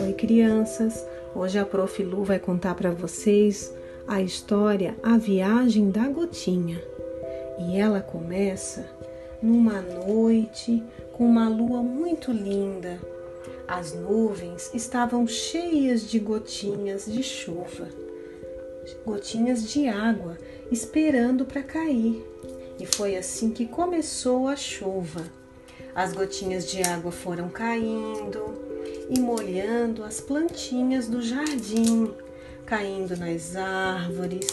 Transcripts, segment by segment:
Oi, crianças! Hoje a Prof. Lu vai contar para vocês a história A Viagem da Gotinha. E ela começa numa noite com uma lua muito linda. As nuvens estavam cheias de gotinhas de chuva, gotinhas de água esperando para cair. E foi assim que começou a chuva. As gotinhas de água foram caindo e molhando as plantinhas do jardim, caindo nas árvores,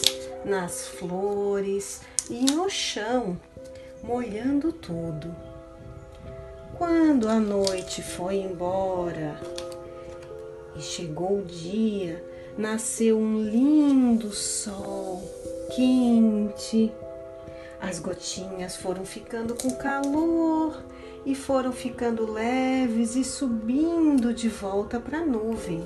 nas flores e no chão, molhando tudo. Quando a noite foi embora e chegou o dia, nasceu um lindo sol quente. As gotinhas foram ficando com calor e foram ficando leves e subindo de volta para a nuvem,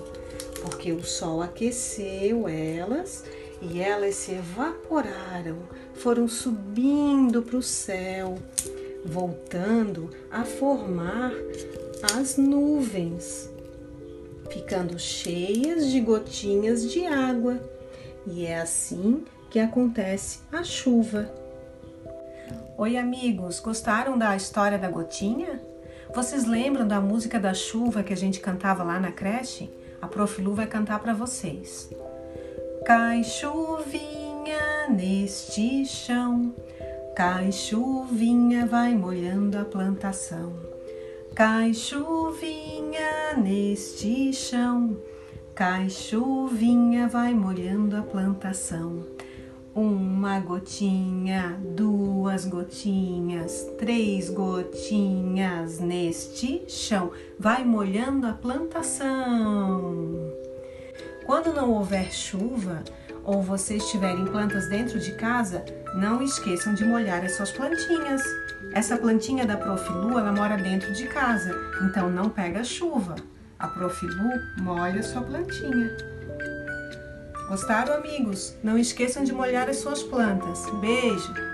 porque o sol aqueceu elas e elas se evaporaram, foram subindo para o céu, voltando a formar as nuvens, ficando cheias de gotinhas de água. E é assim que acontece a chuva. Oi, amigos, gostaram da história da gotinha? Vocês lembram da música da chuva que a gente cantava lá na creche? A Prof. Lu vai cantar para vocês. Cai chuvinha neste chão, cai chuvinha, vai molhando a plantação. Cai chuvinha neste chão, cai chuvinha, vai molhando a plantação. Uma gotinha, duas gotinhas, três gotinhas neste chão. Vai molhando a plantação. Quando não houver chuva ou vocês tiverem plantas dentro de casa, não esqueçam de molhar as suas plantinhas. Essa plantinha da Prof. Lu, ela mora dentro de casa, então não pega chuva. A Prof. Lu molha sua plantinha. Gostaram, amigos? Não esqueçam de molhar as suas plantas. Beijo!